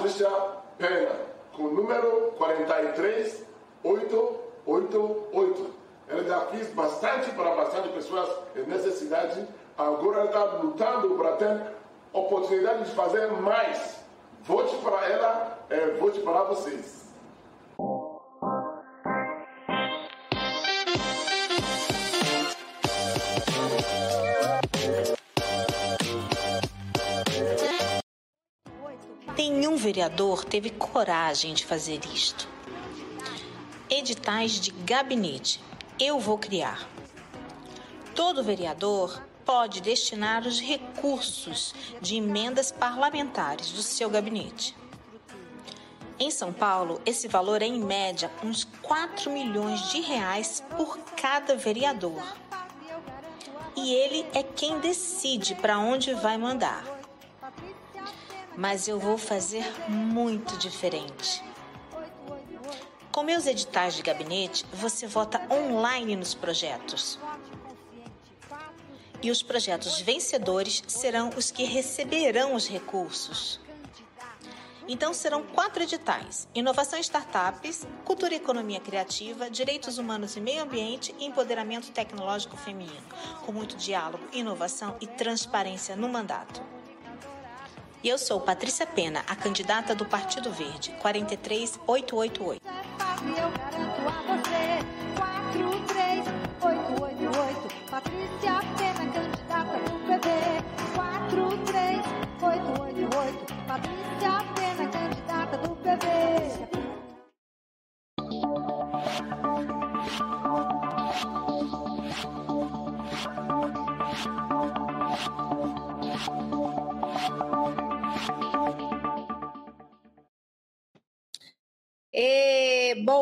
Patrícia Pena, com o número 43888. Ela já fez bastante para bastante pessoas em necessidade. Agora ela está lutando para ter oportunidade de fazer mais. Vote para ela, é, vote para vocês. Vereador teve coragem de fazer isto. Editais de gabinete. Eu vou criar. Todo vereador pode destinar os recursos de emendas parlamentares do seu gabinete. Em São Paulo, esse valor é em média uns 4 milhões de reais por cada vereador. E ele é quem decide para onde vai mandar. Mas eu vou fazer muito diferente. Com meus editais de gabinete, você vota online nos projetos. E os projetos vencedores serão os que receberão os recursos. Então serão quatro editais: Inovação e Startups, Cultura e Economia Criativa, Direitos Humanos e Meio Ambiente e Empoderamento Tecnológico Feminino, com muito diálogo, inovação e transparência no mandato. E eu sou Patrícia Pena, a candidata do Partido Verde, 43888. Eu garanto a você, 43888,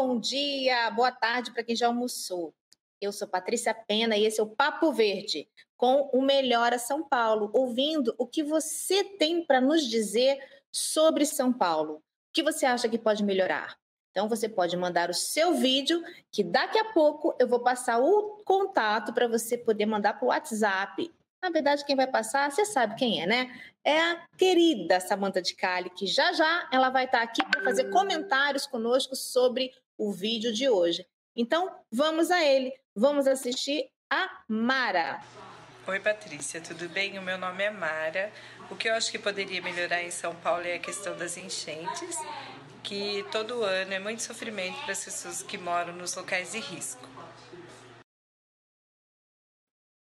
bom dia, boa tarde para quem já almoçou. Eu sou Patrícia Pena e esse é o Papo Verde, com o Melhora São Paulo, ouvindo o que você tem para nos dizer sobre São Paulo. O que você acha que pode melhorar? Então você pode mandar o seu vídeo, que daqui a pouco eu vou passar o contato para você poder mandar para o WhatsApp. Na verdade, quem vai passar, você sabe quem é, né? É a querida Samanta de Cali, que já já ela vai estar aqui para fazer comentários conosco sobre o vídeo de hoje. Então, vamos a ele. Vamos assistir a Mara. Oi, Patrícia, tudo bem? O meu nome é Mara. O que eu acho que poderia melhorar em São Paulo é a questão das enchentes, que todo ano é muito sofrimento para as pessoas que moram nos locais de risco.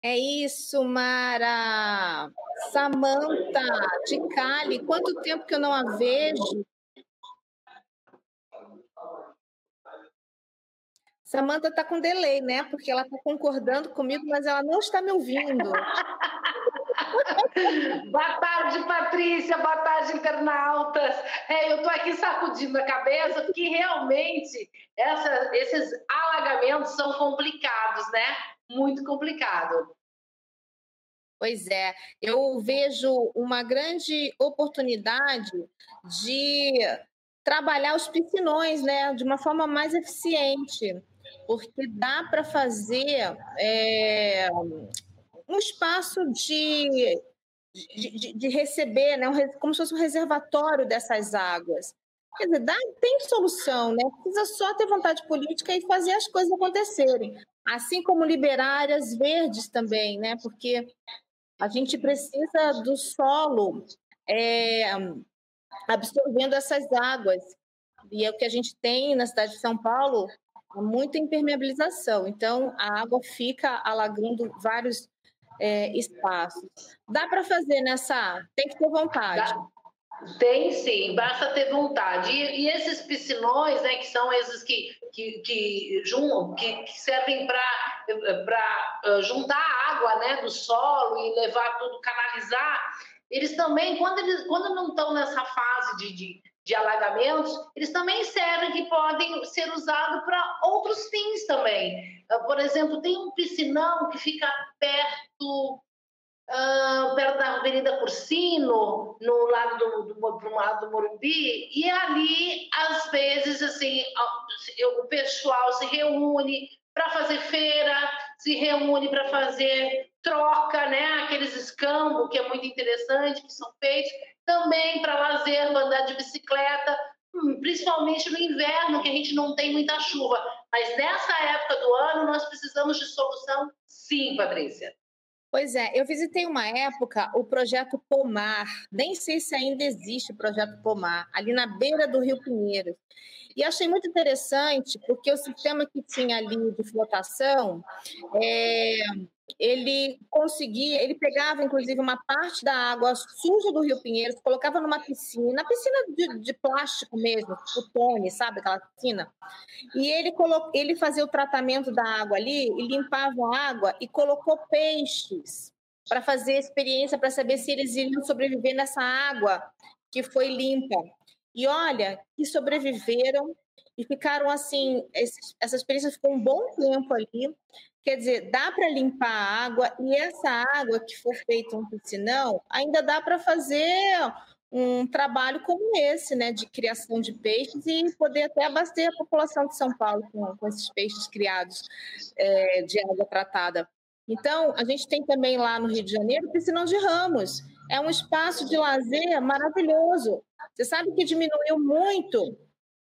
É isso, Mara. Samanta de Cali, quanto tempo que eu não a vejo? Samanta está com delay, né? Porque ela está concordando comigo, mas ela não está me ouvindo. boa tarde, Patrícia. Boa tarde, internautas. É, eu estou aqui sacudindo a cabeça porque realmente essa, esses alagamentos são complicados, né? muito complicado. Pois é, eu vejo uma grande oportunidade de trabalhar os piscinões, né, de uma forma mais eficiente, porque dá para fazer é, um espaço de, de, de, receber, né, como se fosse um reservatório dessas águas. Quer dizer, dá, tem solução, né? Precisa só ter vontade política e fazer as coisas acontecerem. Assim como liberar áreas verdes também, né? Porque a gente precisa do solo é, absorvendo essas águas. E é o que a gente tem na cidade de São Paulo, muita impermeabilização. Então, a água fica alagando vários é, espaços. Dá para fazer nessa. Tem que ter vontade. Dá. Tem sim, basta ter vontade. E, e, esses piscinões, né, que são esses que, que, que, que, que servem para uh, juntar água né, do solo e levar tudo, canalizar, eles também, quando, eles, quando não estão nessa fase de, de, de alagamentos, eles também servem que podem ser usados para outros fins também. Uh, por exemplo, tem um piscinão que fica perto uh, perto da Avenida Cursino, no lado do, do, do, lado do Morumbi, e ali, às vezes, assim, o pessoal se reúne para fazer feira, se reúne para fazer troca, né? Aqueles escambos que é muito interessante, que são feitos. também para lazer, andar de bicicleta, hum, principalmente no inverno, que a gente não tem muita chuva. Mas nessa época do ano, nós precisamos de solução, sim, Patrícia. Pois é, eu visitei uma época o projeto Pomar, nem sei se ainda existe o projeto Pomar, ali na beira do Rio Pinheiros. E achei muito interessante, porque o sistema que tinha ali de flotação, é, ele conseguia, ele pegava inclusive uma parte da água suja do Rio Pinheiros, colocava numa piscina, piscina de, de plástico mesmo, cutone, sabe aquela piscina? E ele, colo, ele fazia o tratamento da água ali e limpava a água e colocou peixes para fazer experiência para saber se eles iriam sobreviver nessa água que foi limpa. E olha, que sobreviveram e ficaram assim, essa experiência ficou um bom tempo ali. Quer dizer, dá para limpar a água e essa água que for feita um piscinão, ainda dá para fazer um trabalho como esse, né, de criação de peixes e poder até abastecer a população de São Paulo com, com esses peixes criados é, de água tratada. Então, a gente tem também lá no Rio de Janeiro o Piscinão de Ramos. É um espaço de lazer maravilhoso. Você sabe que diminuiu muito,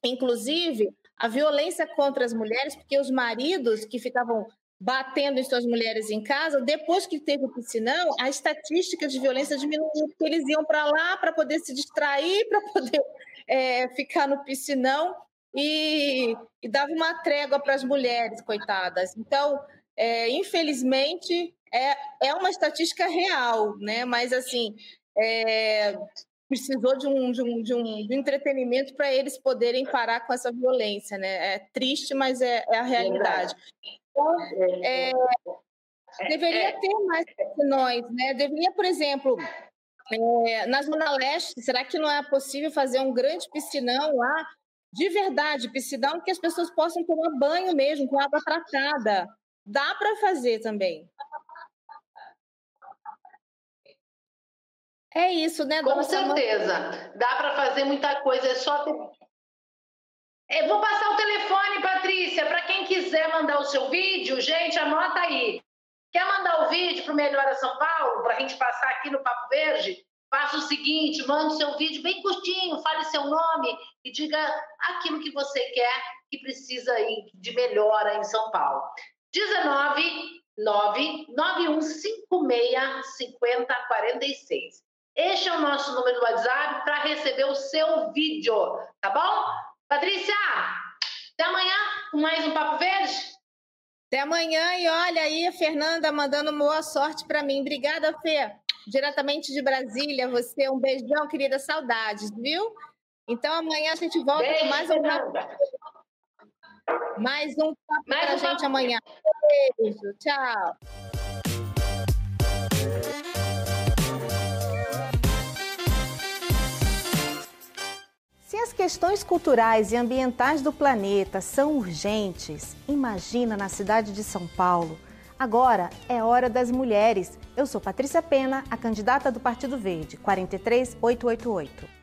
inclusive, a violência contra as mulheres, porque os maridos que ficavam batendo em suas mulheres em casa, depois que teve o piscinão, a estatística de violência diminuiu, porque eles iam para lá para poder se distrair, para poder é, ficar no piscinão e, e dava uma trégua para as mulheres, coitadas. Então, é, infelizmente, é, é uma estatística real, né? Mas, assim, é, precisou de um, de um, de um, de entretenimento para eles poderem parar com essa violência, né? É triste, mas é, é a realidade. Então, é, deveria ter mais nós, né? Deveria, por exemplo, é, na Zona Leste, será que não é possível fazer um grande piscinão lá? De verdade, piscinão que as pessoas possam tomar banho mesmo, com água tratada. Dá para fazer também. É isso, né, Com certeza. Dá para fazer muita coisa, é só ter... Eu vou passar o telefone, Patrícia, para quem quiser mandar o seu vídeo, gente, anota aí. Quer mandar o vídeo para o Melhora São Paulo, para a gente passar aqui no Papo Verde? Faça o seguinte, mande seu vídeo bem curtinho, fale seu nome e diga aquilo que você quer que precisa de melhora em São Paulo. 19 9 9156 5046. Este é o nosso número do WhatsApp para receber o seu vídeo, tá bom? Patrícia, até amanhã com mais um Papo Verde. Até amanhã e olha aí a Fernanda mandando boa sorte para mim. Obrigada, Fê. Diretamente de Brasília, você um beijão, querida, saudades, viu? Então amanhã a gente volta Beijo, com mais um Fernanda. mais um papo mais pra um gente papo. amanhã. Beijo, tchau. Questões culturais e ambientais do planeta são urgentes, imagina na cidade de São Paulo. Agora é hora das mulheres. Eu sou Patrícia Pena, a candidata do Partido Verde, 43888.